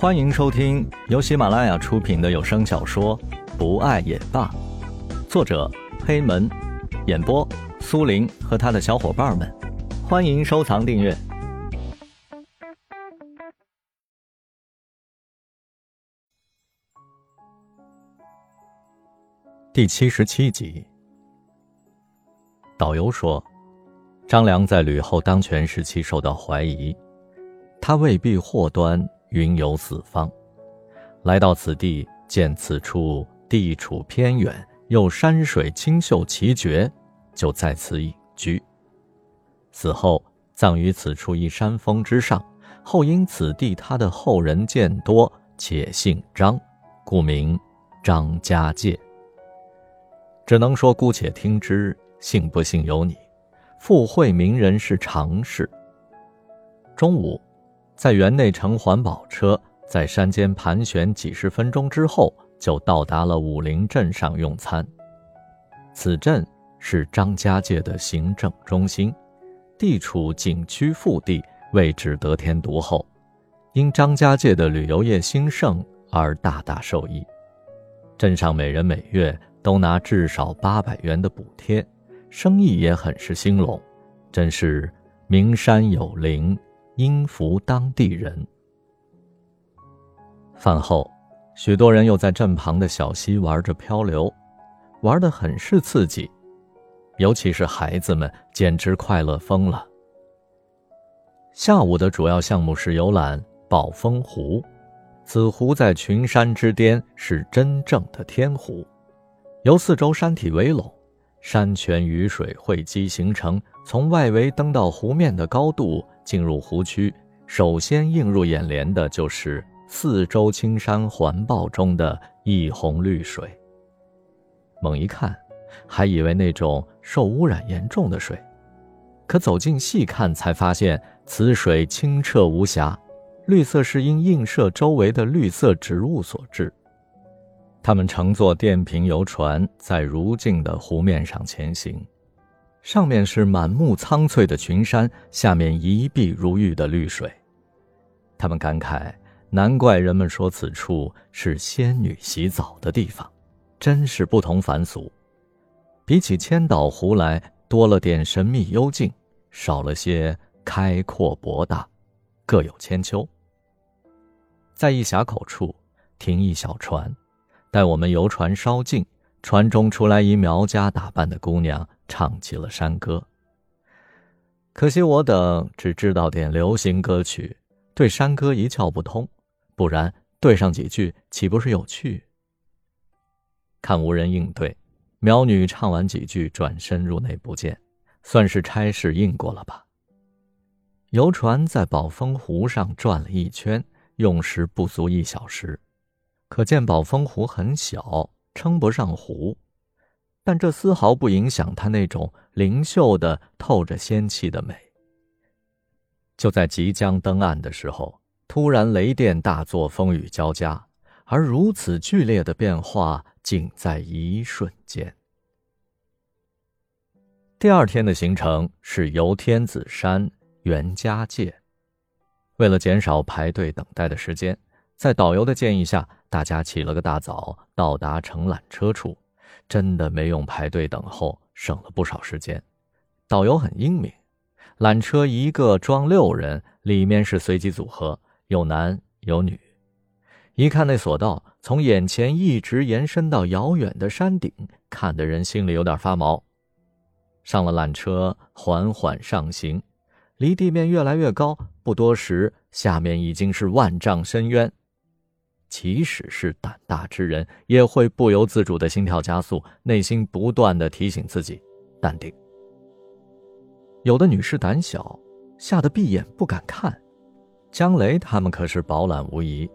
欢迎收听由喜马拉雅出品的有声小说《不爱也罢》，作者黑门，演播苏林和他的小伙伴们。欢迎收藏订阅。第七十七集，导游说，张良在吕后当权时期受到怀疑，他未必祸端。云游四方，来到此地，见此处地处偏远，又山水清秀奇绝，就在此隐居。死后葬于此处一山峰之上。后因此地他的后人渐多，且姓张，故名张家界。只能说姑且听之，信不信由你。附会名人是常事。中午。在园内乘环保车，在山间盘旋几十分钟之后，就到达了武陵镇上用餐。此镇是张家界的行政中心，地处景区腹地，位置得天独厚，因张家界的旅游业兴盛而大大受益。镇上每人每月都拿至少八百元的补贴，生意也很是兴隆，真是名山有灵。因服当地人。饭后，许多人又在镇旁的小溪玩着漂流，玩得很是刺激，尤其是孩子们，简直快乐疯了。下午的主要项目是游览宝峰湖，此湖在群山之巅，是真正的天湖，由四周山体围拢，山泉雨水汇集形成，从外围登到湖面的高度。进入湖区，首先映入眼帘的就是四周青山环抱中的一泓绿水。猛一看，还以为那种受污染严重的水，可走近细看，才发现此水清澈无瑕，绿色是因映射周围的绿色植物所致。他们乘坐电瓶游船，在如镜的湖面上前行。上面是满目苍翠的群山，下面一碧如玉的绿水。他们感慨：难怪人们说此处是仙女洗澡的地方，真是不同凡俗。比起千岛湖来，多了点神秘幽静，少了些开阔博大，各有千秋。在一峡口处停一小船，待我们游船稍近，船中出来一苗家打扮的姑娘。唱起了山歌。可惜我等只知道点流行歌曲，对山歌一窍不通。不然对上几句，岂不是有趣？看无人应对，苗女唱完几句，转身入内不见，算是差事应过了吧。游船在宝峰湖上转了一圈，用时不足一小时，可见宝峰湖很小，称不上湖。但这丝毫不影响它那种灵秀的、透着仙气的美。就在即将登岸的时候，突然雷电大作，风雨交加，而如此剧烈的变化，仅在一瞬间。第二天的行程是游天子山、袁家界。为了减少排队等待的时间，在导游的建议下，大家起了个大早，到达乘缆车处。真的没用排队等候，省了不少时间。导游很英明，缆车一个装六人，里面是随机组合，有男有女。一看那索道从眼前一直延伸到遥远的山顶，看的人心里有点发毛。上了缆车，缓缓上行，离地面越来越高，不多时，下面已经是万丈深渊。即使是胆大之人，也会不由自主的心跳加速，内心不断的提醒自己淡定。有的女士胆小，吓得闭眼不敢看。江雷他们可是饱览无遗，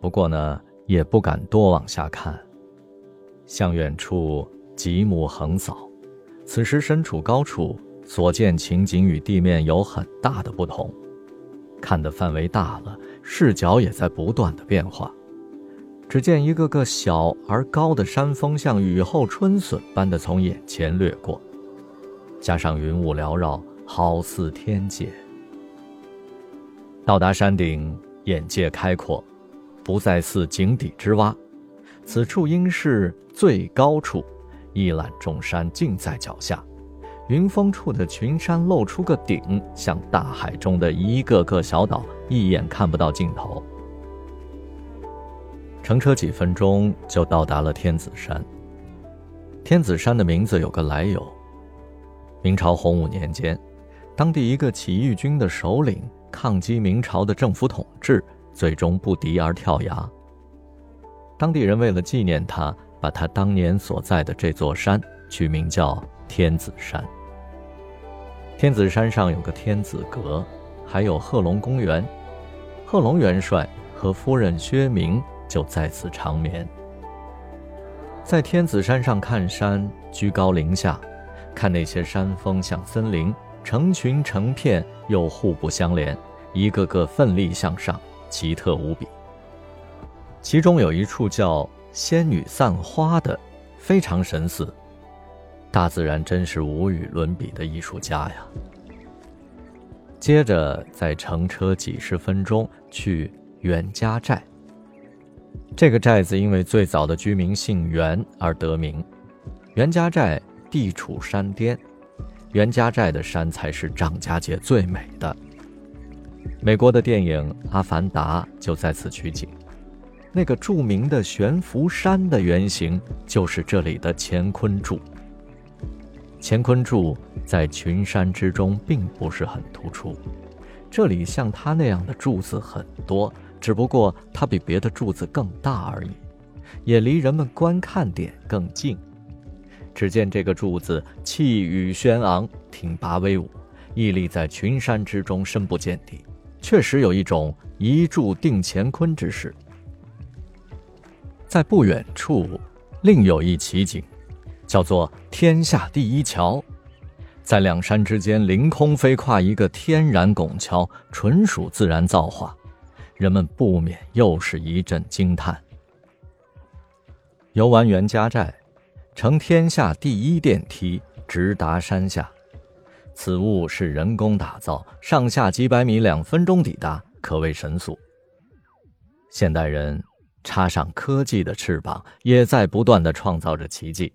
不过呢，也不敢多往下看。向远处极目横扫，此时身处高处，所见情景与地面有很大的不同，看的范围大了，视角也在不断的变化。只见一个个小而高的山峰，像雨后春笋般的从眼前掠过，加上云雾缭绕，好似天界。到达山顶，眼界开阔，不再似井底之蛙。此处应是最高处，一览众山尽在脚下。云峰处的群山露出个顶，像大海中的一个个小岛，一眼看不到尽头。乘车几分钟就到达了天子山。天子山的名字有个来由。明朝洪武年间，当地一个起义军的首领抗击明朝的政府统治，最终不敌而跳崖。当地人为了纪念他，把他当年所在的这座山取名叫天子山。天子山上有个天子阁，还有贺龙公园，贺龙元帅和夫人薛明就在此长眠。在天子山上看山，居高临下，看那些山峰像森林，成群成片又互不相连，一个个奋力向上，奇特无比。其中有一处叫“仙女散花”的，非常神似。大自然真是无与伦比的艺术家呀！接着再乘车几十分钟去袁家寨。这个寨子因为最早的居民姓袁而得名。袁家寨地处山巅，袁家寨的山才是张家界最美的。美国的电影《阿凡达》就在此取景，那个著名的悬浮山的原型就是这里的乾坤柱。乾坤柱在群山之中并不是很突出，这里像它那样的柱子很多，只不过它比别的柱子更大而已，也离人们观看点更近。只见这个柱子气宇轩昂，挺拔威武，屹立在群山之中，深不见底，确实有一种一柱定乾坤之势。在不远处，另有一奇景。叫做天下第一桥，在两山之间凌空飞跨一个天然拱桥，纯属自然造化，人们不免又是一阵惊叹。游完袁家寨，乘天下第一电梯直达山下，此物是人工打造，上下几百米两分钟抵达，可谓神速。现代人插上科技的翅膀，也在不断的创造着奇迹。